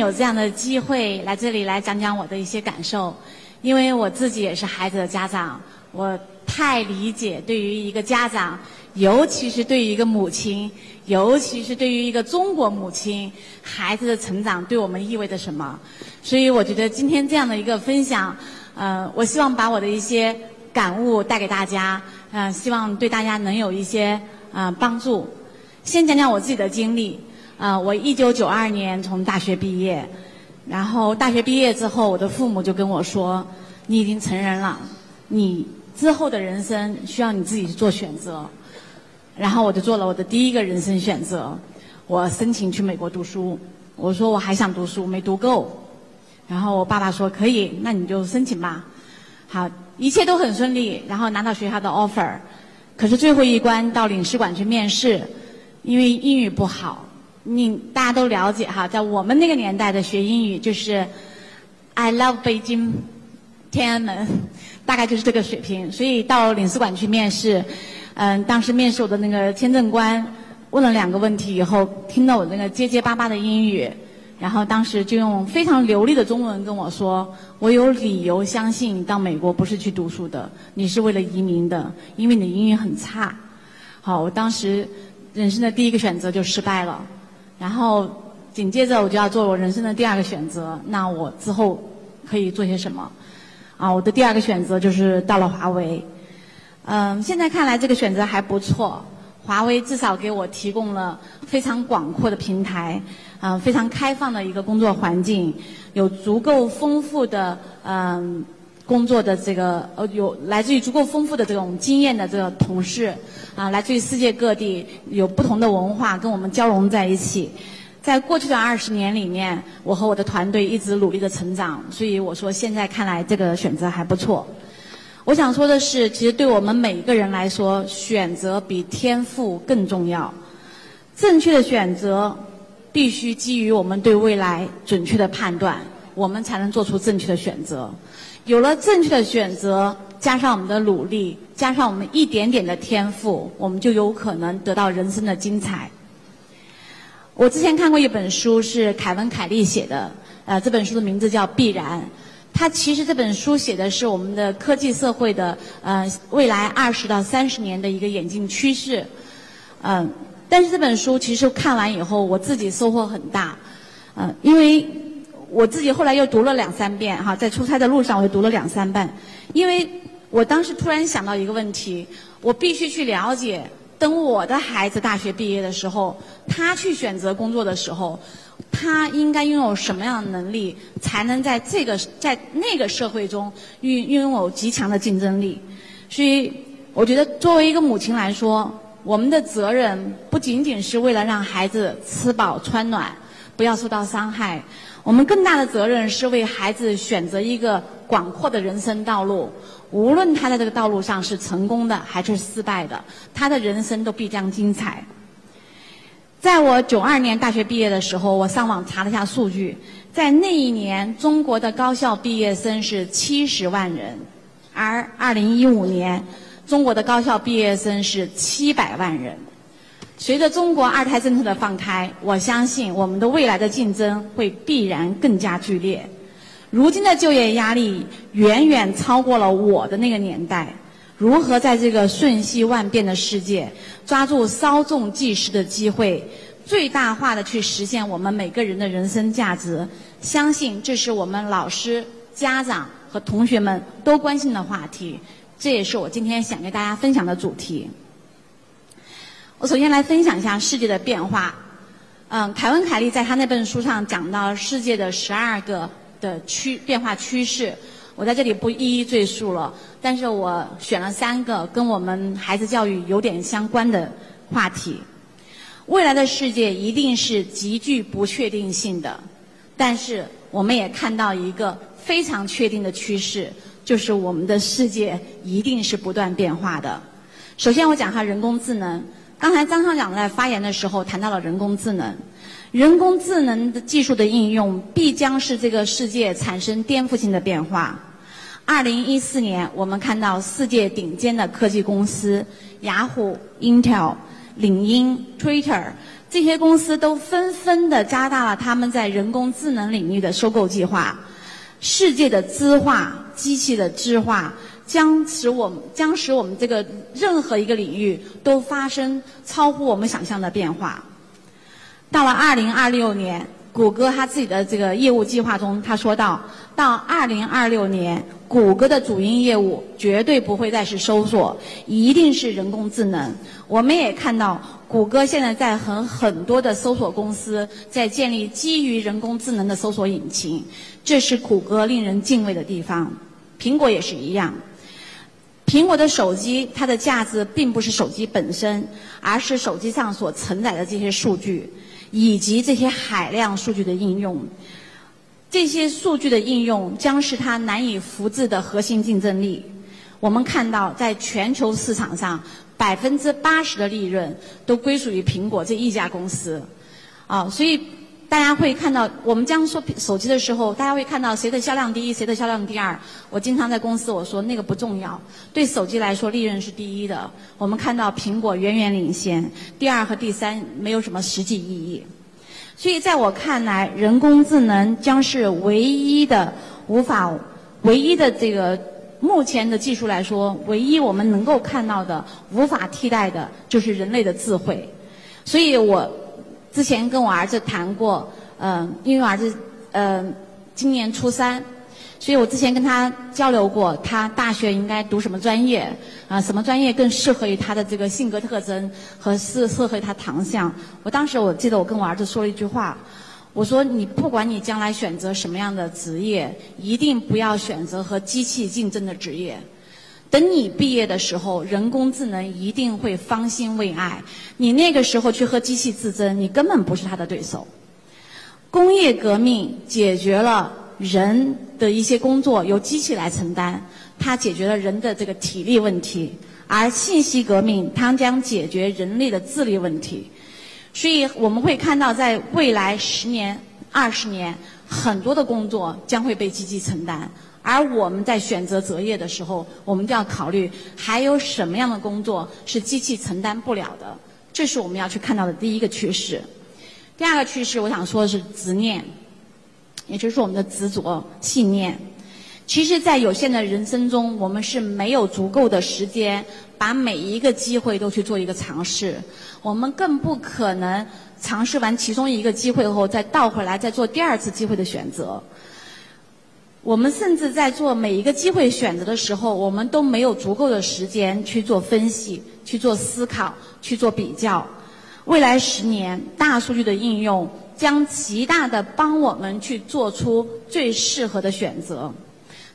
有这样的机会来这里来讲讲我的一些感受，因为我自己也是孩子的家长，我太理解对于一个家长，尤其是对于一个母亲，尤其是对于一个中国母亲，孩子的成长对我们意味着什么。所以我觉得今天这样的一个分享，呃，我希望把我的一些感悟带给大家，嗯，希望对大家能有一些啊帮助。先讲讲我自己的经历。啊，我一九九二年从大学毕业，然后大学毕业之后，我的父母就跟我说：“你已经成人了，你之后的人生需要你自己去做选择。”然后我就做了我的第一个人生选择，我申请去美国读书。我说我还想读书，没读够。然后我爸爸说：“可以，那你就申请吧。”好，一切都很顺利，然后拿到学校的 offer。可是最后一关到领事馆去面试，因为英语不好。你大家都了解哈，在我们那个年代的学英语就是 I love 北京天安门，大概就是这个水平。所以到领事馆去面试，嗯，当时面试我的那个签证官问了两个问题以后，听到我那个结结巴巴的英语，然后当时就用非常流利的中文跟我说：“我有理由相信你到美国不是去读书的，你是为了移民的，因为你的英语很差。”好，我当时人生的第一个选择就失败了。然后紧接着我就要做我人生的第二个选择，那我之后可以做些什么？啊，我的第二个选择就是到了华为。嗯，现在看来这个选择还不错，华为至少给我提供了非常广阔的平台，啊，非常开放的一个工作环境，有足够丰富的嗯工作的这个呃有来自于足够丰富的这种经验的这个同事。啊，来自于世界各地，有不同的文化跟我们交融在一起。在过去的二十年里面，我和我的团队一直努力的成长，所以我说现在看来这个选择还不错。我想说的是，其实对我们每一个人来说，选择比天赋更重要。正确的选择必须基于我们对未来准确的判断，我们才能做出正确的选择。有了正确的选择。加上我们的努力，加上我们一点点的天赋，我们就有可能得到人生的精彩。我之前看过一本书，是凯文·凯利写的，呃，这本书的名字叫《必然》。他其实这本书写的是我们的科技社会的呃未来二十到三十年的一个演进趋势。嗯，但是这本书其实看完以后，我自己收获很大。嗯，因为我自己后来又读了两三遍哈，在出差的路上我又读了两三遍，因为。我当时突然想到一个问题，我必须去了解，等我的孩子大学毕业的时候，他去选择工作的时候，他应该拥有什么样的能力，才能在这个在那个社会中拥拥有极强的竞争力？所以，我觉得作为一个母亲来说，我们的责任不仅仅是为了让孩子吃饱穿暖，不要受到伤害，我们更大的责任是为孩子选择一个广阔的人生道路。无论他在这个道路上是成功的还是失败的，他的人生都必将精彩。在我九二年大学毕业的时候，我上网查了一下数据，在那一年中国的高校毕业生是七十万人，而二零一五年中国的高校毕业生是七百万人。随着中国二胎政策的放开，我相信我们的未来的竞争会必然更加剧烈。如今的就业压力远远超过了我的那个年代。如何在这个瞬息万变的世界，抓住稍纵即逝的机会，最大化的去实现我们每个人的人生价值？相信这是我们老师、家长和同学们都关心的话题。这也是我今天想跟大家分享的主题。我首先来分享一下世界的变化。嗯，凯文·凯利在他那本书上讲到世界的十二个。的趋变化趋势，我在这里不一一赘述了。但是我选了三个跟我们孩子教育有点相关的话题。未来的世界一定是极具不确定性的，但是我们也看到一个非常确定的趋势，就是我们的世界一定是不断变化的。首先，我讲一下人工智能。刚才张校长在发言的时候谈到了人工智能。人工智能的技术的应用必将是这个世界产生颠覆性的变化。二零一四年，我们看到世界顶尖的科技公司雅虎、Intel、领英、Twitter 这些公司都纷纷的加大了他们在人工智能领域的收购计划。世界的资化、机器的智化，将使我们将使我们这个任何一个领域都发生超乎我们想象的变化。到了二零二六年。谷歌他自己的这个业务计划中，他说到，到二零二六年，谷歌的主营业务绝对不会再是搜索，一定是人工智能。我们也看到，谷歌现在在和很多的搜索公司在建立基于人工智能的搜索引擎，这是谷歌令人敬畏的地方。苹果也是一样，苹果的手机它的价值并不是手机本身，而是手机上所承载的这些数据。以及这些海量数据的应用，这些数据的应用将是它难以复制的核心竞争力。我们看到，在全球市场上，百分之八十的利润都归属于苹果这一家公司，啊，所以。大家会看到，我们将说手机的时候，大家会看到谁的销量第一，谁的销量第二。我经常在公司我说那个不重要，对手机来说利润是第一的。我们看到苹果远远领先，第二和第三没有什么实际意义。所以在我看来，人工智能将是唯一的无法、唯一的这个目前的技术来说，唯一我们能够看到的无法替代的就是人类的智慧。所以我。之前跟我儿子谈过，嗯，因为我儿子，嗯，今年初三，所以我之前跟他交流过，他大学应该读什么专业，啊，什么专业更适合于他的这个性格特征和适适合他长相。我当时我记得我跟我儿子说了一句话，我说你不管你将来选择什么样的职业，一定不要选择和机器竞争的职业。等你毕业的时候，人工智能一定会方兴未艾。你那个时候去和机器自争，你根本不是它的对手。工业革命解决了人的一些工作由机器来承担，它解决了人的这个体力问题；而信息革命它将解决人类的智力问题。所以我们会看到，在未来十年、二十年，很多的工作将会被机器承担。而我们在选择择业的时候，我们就要考虑还有什么样的工作是机器承担不了的，这是我们要去看到的第一个趋势。第二个趋势，我想说的是执念，也就是我们的执着信念。其实，在有限的人生中，我们是没有足够的时间把每一个机会都去做一个尝试，我们更不可能尝试完其中一个机会后再倒回来再做第二次机会的选择。我们甚至在做每一个机会选择的时候，我们都没有足够的时间去做分析、去做思考、去做比较。未来十年，大数据的应用将极大的帮我们去做出最适合的选择。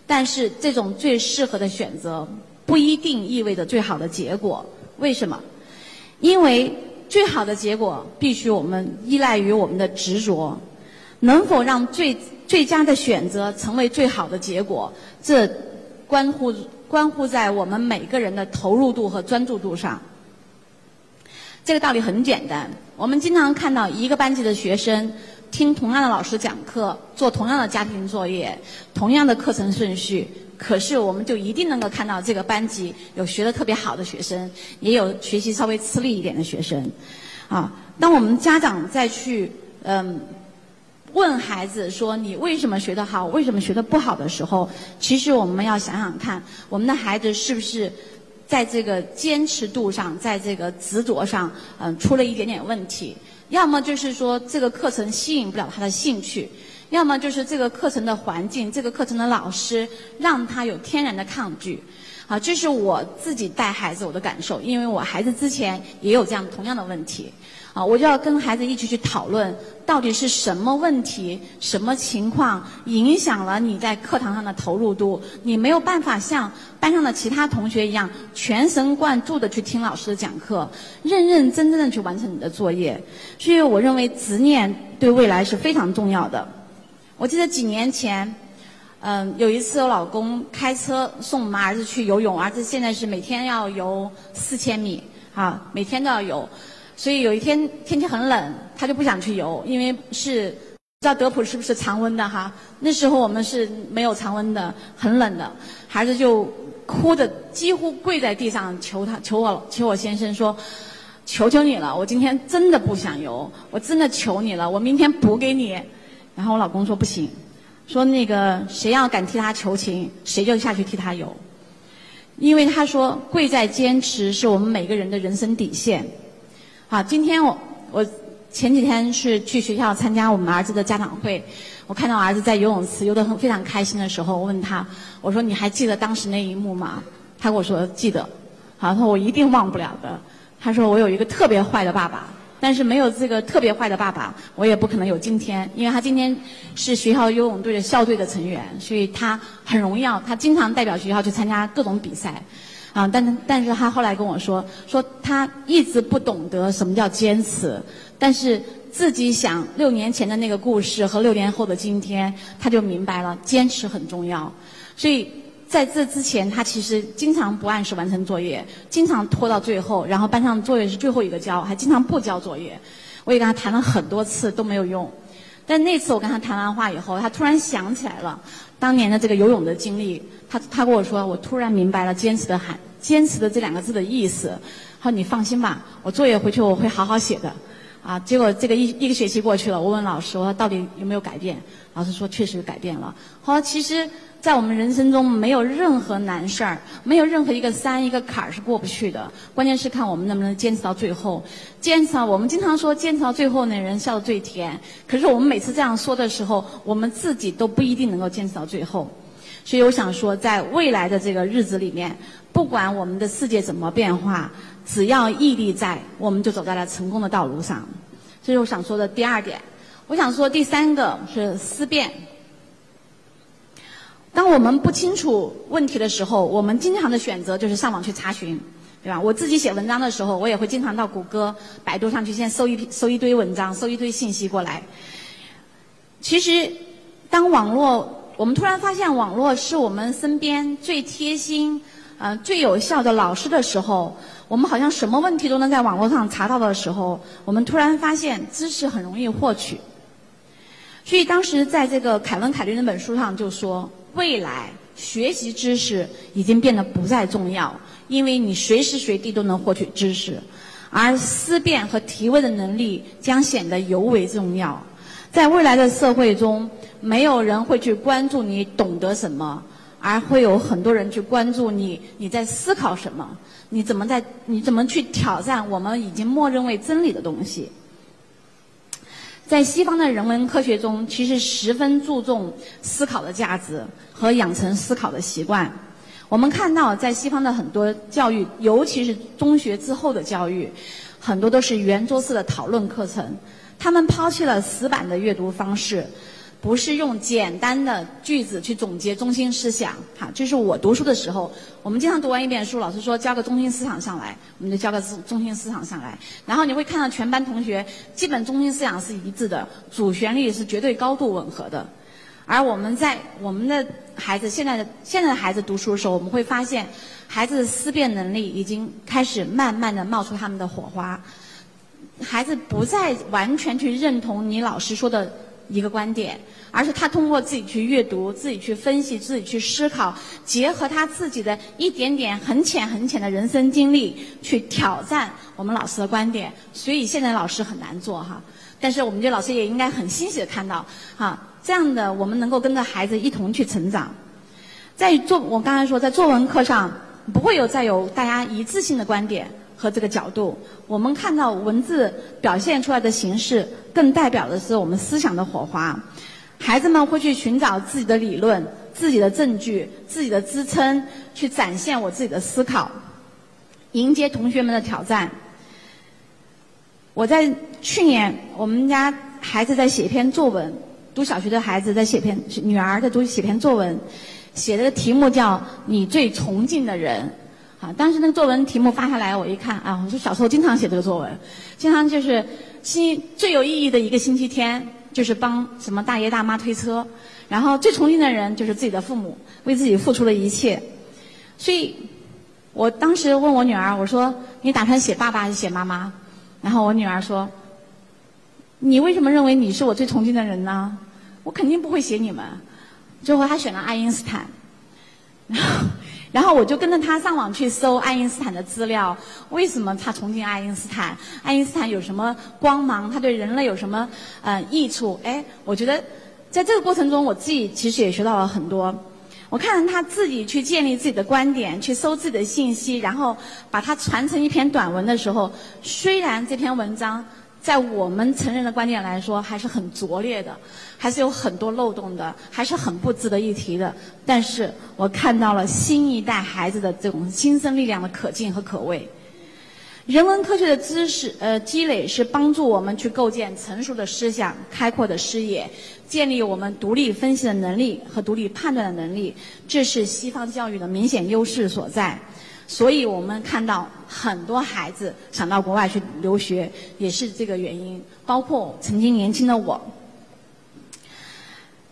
但是，这种最适合的选择不一定意味着最好的结果。为什么？因为最好的结果必须我们依赖于我们的执着。能否让最最佳的选择成为最好的结果？这关乎关乎在我们每个人的投入度和专注度上。这个道理很简单，我们经常看到一个班级的学生听同样的老师讲课，做同样的家庭作业，同样的课程顺序，可是我们就一定能够看到这个班级有学得特别好的学生，也有学习稍微吃力一点的学生。啊，当我们家长再去嗯。问孩子说：“你为什么学得好？为什么学得不好的时候，其实我们要想想看，我们的孩子是不是在这个坚持度上，在这个执着上，嗯，出了一点点问题。要么就是说这个课程吸引不了他的兴趣，要么就是这个课程的环境，这个课程的老师让他有天然的抗拒。啊，这是我自己带孩子我的感受，因为我孩子之前也有这样同样的问题。”啊，我就要跟孩子一起去讨论，到底是什么问题、什么情况影响了你在课堂上的投入度？你没有办法像班上的其他同学一样全神贯注的去听老师的讲课，认认真真的去完成你的作业。所以，我认为执念对未来是非常重要的。我记得几年前，嗯，有一次我老公开车送我们儿子去游泳，儿子现在是每天要游四千米，啊，每天都要游。所以有一天天气很冷，他就不想去游，因为是不知道德普是不是常温的哈。那时候我们是没有常温的，很冷的，孩子就哭的几乎跪在地上求他求我求我先生说，求求你了，我今天真的不想游，我真的求你了，我明天补给你。然后我老公说不行，说那个谁要敢替他求情，谁就下去替他游。因为他说贵在坚持，是我们每个人的人生底线。好，今天我我前几天是去学校参加我们儿子的家长会。我看到儿子在游泳池游得很非常开心的时候，我问他，我说你还记得当时那一幕吗？他跟我说记得，好，他说我一定忘不了的。他说我有一个特别坏的爸爸，但是没有这个特别坏的爸爸，我也不可能有今天。因为他今天是学校游泳队的校队的成员，所以他很荣耀，他经常代表学校去参加各种比赛，啊，但但是他后来跟我说，说他一直不懂得什么叫坚持，但是。自己想六年前的那个故事和六年后的今天，他就明白了坚持很重要。所以在这之前，他其实经常不按时完成作业，经常拖到最后，然后班上作业是最后一个交，还经常不交作业。我也跟他谈了很多次都没有用，但那次我跟他谈完话以后，他突然想起来了当年的这个游泳的经历。他他跟我说，我突然明白了坚持的含坚持的这两个字的意思。他说你放心吧，我作业回去我会好好写的。啊，结果这个一一个学期过去了，我问老师，我说到底有没有改变？老师说确实改变了。好，其实，在我们人生中没有任何难事儿，没有任何一个山一个坎儿是过不去的。关键是看我们能不能坚持到最后。坚持，我们经常说坚持到最后那人笑得最甜。可是我们每次这样说的时候，我们自己都不一定能够坚持到最后。所以我想说，在未来的这个日子里面，不管我们的世界怎么变化。只要毅力在，我们就走在了成功的道路上。这是我想说的第二点。我想说第三个是思辨。当我们不清楚问题的时候，我们经常的选择就是上网去查询，对吧？我自己写文章的时候，我也会经常到谷歌、百度上去先搜一搜一堆文章，搜一堆信息过来。其实，当网络，我们突然发现网络是我们身边最贴心、呃最有效的老师的时候。我们好像什么问题都能在网络上查到的时候，我们突然发现知识很容易获取。所以当时在这个凯文·凯利那本书上就说，未来学习知识已经变得不再重要，因为你随时随地都能获取知识，而思辨和提问的能力将显得尤为重要。在未来的社会中，没有人会去关注你懂得什么，而会有很多人去关注你你在思考什么。你怎么在？你怎么去挑战我们已经默认为真理的东西？在西方的人文科学中，其实十分注重思考的价值和养成思考的习惯。我们看到，在西方的很多教育，尤其是中学之后的教育，很多都是圆桌式的讨论课程。他们抛弃了死板的阅读方式。不是用简单的句子去总结中心思想，哈，就是我读书的时候，我们经常读完一遍书，老师说交个中心思想上来，我们就交个中心思想上来，然后你会看到全班同学基本中心思想是一致的，主旋律是绝对高度吻合的，而我们在我们的孩子现在的现在的孩子读书的时候，我们会发现，孩子的思辨能力已经开始慢慢的冒出他们的火花，孩子不再完全去认同你老师说的。一个观点，而是他通过自己去阅读、自己去分析、自己去思考，结合他自己的一点点很浅很浅的人生经历，去挑战我们老师的观点。所以现在老师很难做哈，但是我们这老师也应该很欣喜的看到，哈，这样的我们能够跟着孩子一同去成长。在作我刚才说，在作文课上不会有再有大家一致性的观点。和这个角度，我们看到文字表现出来的形式，更代表的是我们思想的火花。孩子们会去寻找自己的理论、自己的证据、自己的支撑，去展现我自己的思考，迎接同学们的挑战。我在去年，我们家孩子在写一篇作文，读小学的孩子在写篇，女儿在读写篇作文，写的题目叫“你最崇敬的人”。啊，当时那个作文题目发下来，我一看啊，我说小时候经常写这个作文，经常就是星最有意义的一个星期天，就是帮什么大爷大妈推车，然后最崇敬的人就是自己的父母，为自己付出了一切。所以，我当时问我女儿，我说你打算写爸爸还是写妈妈？然后我女儿说，你为什么认为你是我最崇敬的人呢？我肯定不会写你们。最后她选了爱因斯坦。然 后然后我就跟着他上网去搜爱因斯坦的资料，为什么他崇敬爱因斯坦？爱因斯坦有什么光芒？他对人类有什么呃益处？哎，我觉得在这个过程中，我自己其实也学到了很多。我看他自己去建立自己的观点，去搜自己的信息，然后把它传成一篇短文的时候，虽然这篇文章。在我们成人的观点来说，还是很拙劣的，还是有很多漏洞的，还是很不值得一提的。但是我看到了新一代孩子的这种新生力量的可敬和可畏。人文科学的知识呃积累是帮助我们去构建成熟的思想、开阔的视野，建立我们独立分析的能力和独立判断的能力。这是西方教育的明显优势所在。所以我们看到很多孩子想到国外去留学，也是这个原因。包括曾经年轻的我，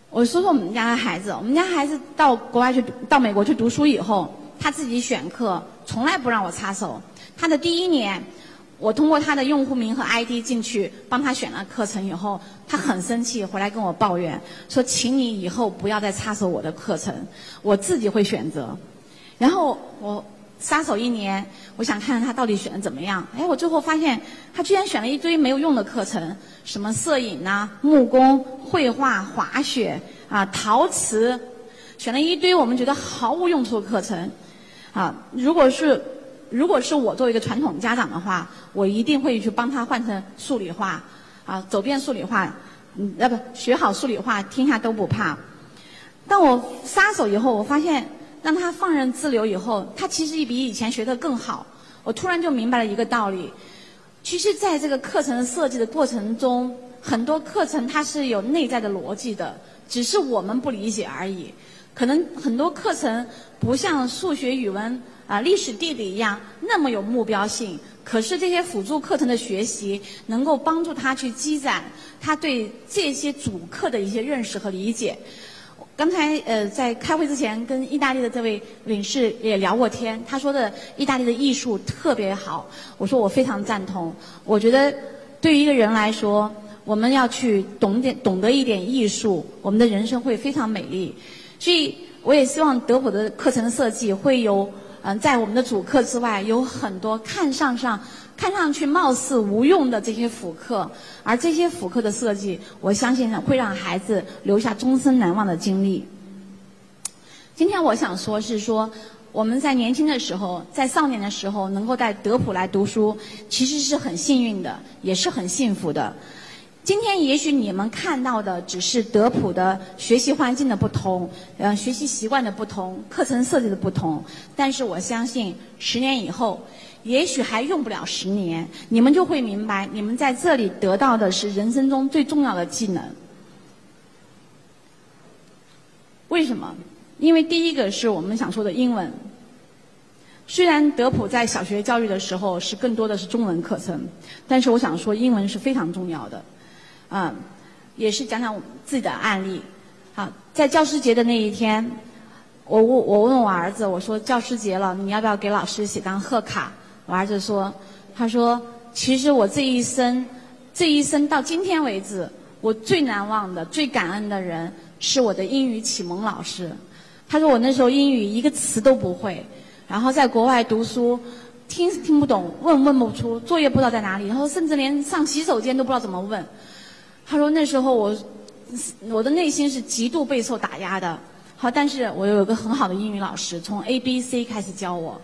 我说说我们家的孩子。我们家孩子到国外去，到美国去读书以后，他自己选课，从来不让我插手。他的第一年，我通过他的用户名和 ID 进去帮他选了课程以后，他很生气，回来跟我抱怨说：“请你以后不要再插手我的课程，我自己会选择。”然后我。杀手一年，我想看看他到底选的怎么样。哎，我最后发现他居然选了一堆没有用的课程，什么摄影呐、木工、绘画、滑雪啊、陶瓷，选了一堆我们觉得毫无用处的课程。啊，如果是如果是我作为一个传统家长的话，我一定会去帮他换成数理化，啊，走遍数理化，嗯，呃不，学好数理化，天下都不怕。但我撒手以后，我发现。让他放任自流以后，他其实比以前学的更好。我突然就明白了一个道理：，其实在这个课程设计的过程中，很多课程它是有内在的逻辑的，只是我们不理解而已。可能很多课程不像数学、语文啊、历史、地理一样那么有目标性，可是这些辅助课程的学习，能够帮助他去积攒他对这些主课的一些认识和理解。刚才呃，在开会之前跟意大利的这位领事也聊过天，他说的意大利的艺术特别好，我说我非常赞同。我觉得对于一个人来说，我们要去懂点懂得一点艺术，我们的人生会非常美丽。所以我也希望德普的课程设计会有嗯，在我们的主课之外，有很多看上上。看上去貌似无用的这些辅课，而这些辅课的设计，我相信会让孩子留下终身难忘的经历。今天我想说是说，我们在年轻的时候，在少年的时候，能够在德普来读书，其实是很幸运的，也是很幸福的。今天也许你们看到的只是德普的学习环境的不同，呃，学习习惯的不同，课程设计的不同，但是我相信十年以后。也许还用不了十年，你们就会明白，你们在这里得到的是人生中最重要的技能。为什么？因为第一个是我们想说的英文。虽然德普在小学教育的时候是更多的是中文课程，但是我想说英文是非常重要的。嗯，也是讲讲我自己的案例。好，在教师节的那一天，我问我问我儿子，我说教师节了，你要不要给老师写张贺卡？我儿子说：“他说，其实我这一生，这一生到今天为止，我最难忘的、最感恩的人是我的英语启蒙老师。他说我那时候英语一个词都不会，然后在国外读书，听听不懂，问问不出，作业不知道在哪里，然后甚至连上洗手间都不知道怎么问。他说那时候我，我的内心是极度备受打压的。好，但是我有个很好的英语老师，从 A B C 开始教我。”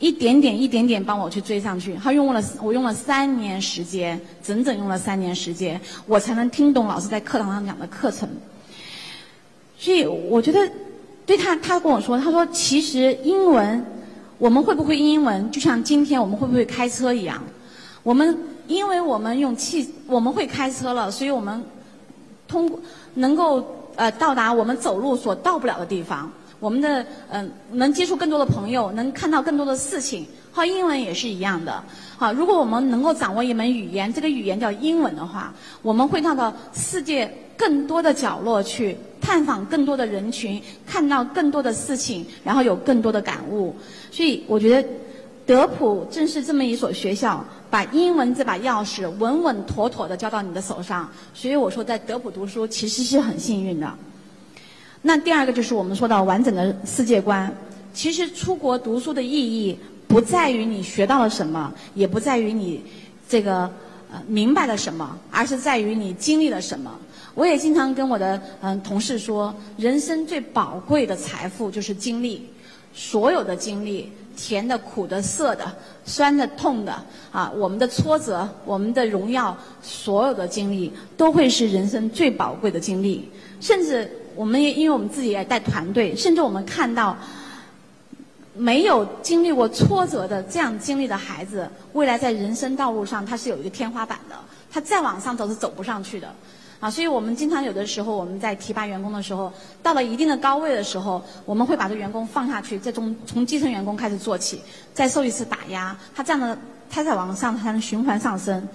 一点点一点点帮我去追上去，他用了我用了三年时间，整整用了三年时间，我才能听懂老师在课堂上讲的课程。所以我觉得，对他，他跟我说，他说其实英文，我们会不会英文，就像今天我们会不会开车一样，我们因为我们用汽，我们会开车了，所以我们通能够呃到达我们走路所到不了的地方。我们的嗯，能接触更多的朋友，能看到更多的事情。好，英文也是一样的。好，如果我们能够掌握一门语言，这个语言叫英文的话，我们会到到世界更多的角落去探访更多的人群，看到更多的事情，然后有更多的感悟。所以，我觉得德普正是这么一所学校，把英文这把钥匙稳稳妥妥的交到你的手上。所以我说，在德普读书，其实是很幸运的。那第二个就是我们说到完整的世界观，其实出国读书的意义不在于你学到了什么，也不在于你这个呃明白了什么，而是在于你经历了什么。我也经常跟我的嗯同事说，人生最宝贵的财富就是经历，所有的经历，甜的、苦的、涩的、酸的、痛的，啊，我们的挫折、我们的荣耀，所有的经历都会是人生最宝贵的经历。甚至我们也因为我们自己也带团队，甚至我们看到没有经历过挫折的这样经历的孩子，未来在人生道路上他是有一个天花板的，他再往上走是走不上去的。啊，所以我们经常有的时候我们在提拔员工的时候，到了一定的高位的时候，我们会把这员工放下去，再从从基层员工开始做起，再受一次打压，他这样的他在往上，他才能循环上升。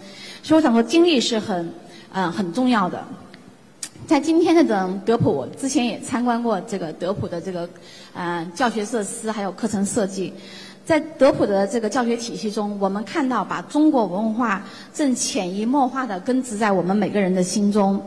所以我想说，精力是很嗯很重要的。在今天的这种德普，我之前也参观过这个德普的这个嗯教学设施还有课程设计。在德普的这个教学体系中，我们看到把中国文化正潜移默化地根植在我们每个人的心中。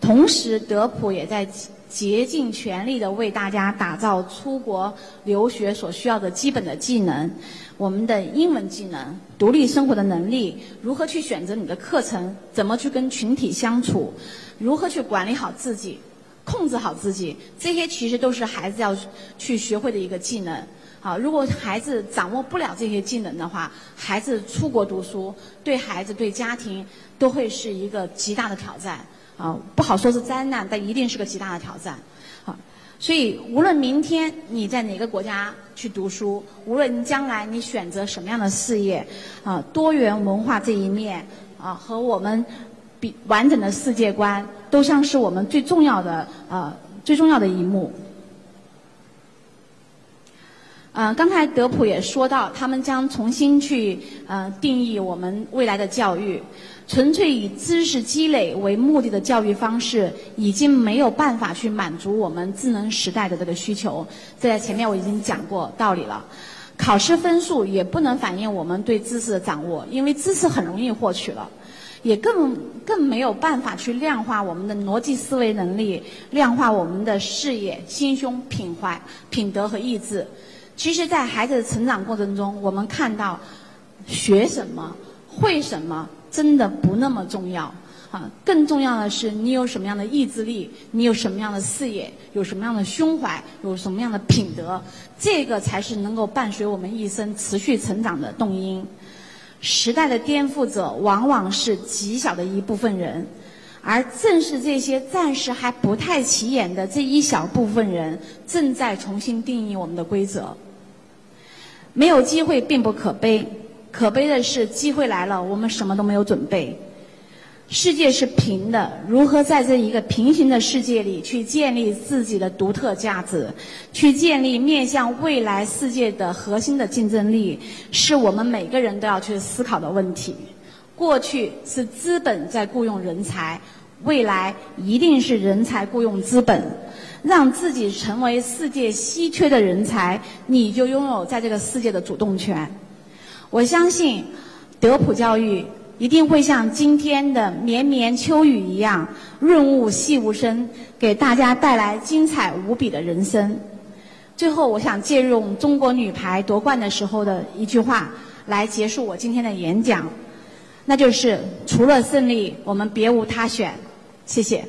同时，德普也在竭尽全力地为大家打造出国留学所需要的基本的技能，我们的英文技能、独立生活的能力、如何去选择你的课程、怎么去跟群体相处、如何去管理好自己、控制好自己，这些其实都是孩子要去学会的一个技能。好，如果孩子掌握不了这些技能的话，孩子出国读书对孩子对家庭都会是一个极大的挑战。啊，不好说是灾难，但一定是个极大的挑战。好，所以无论明天你在哪个国家去读书，无论将来你选择什么样的事业，啊，多元文化这一面啊和我们比完整的世界观，都将是我们最重要的啊最重要的一幕。嗯，刚才德普也说到，他们将重新去呃定义我们未来的教育。纯粹以知识积累为目的的教育方式，已经没有办法去满足我们智能时代的这个需求。这在前面我已经讲过道理了。考试分数也不能反映我们对知识的掌握，因为知识很容易获取了，也更更没有办法去量化我们的逻辑思维能力，量化我们的视野、心胸、品怀、品德和意志。其实，在孩子的成长过程中，我们看到，学什么、会什么，真的不那么重要。啊，更重要的是你有什么样的意志力，你有什么样的视野，有什么样的胸怀，有什么样的品德，这个才是能够伴随我们一生持续成长的动因。时代的颠覆者往往是极小的一部分人，而正是这些暂时还不太起眼的这一小部分人，正在重新定义我们的规则。没有机会并不可悲，可悲的是机会来了，我们什么都没有准备。世界是平的，如何在这一个平行的世界里去建立自己的独特价值，去建立面向未来世界的核心的竞争力，是我们每个人都要去思考的问题。过去是资本在雇佣人才，未来一定是人才雇佣资本。让自己成为世界稀缺的人才，你就拥有在这个世界的主动权。我相信，德普教育一定会像今天的绵绵秋雨一样润物细无声，给大家带来精彩无比的人生。最后，我想借用中国女排夺冠的时候的一句话来结束我今天的演讲，那就是：除了胜利，我们别无他选。谢谢。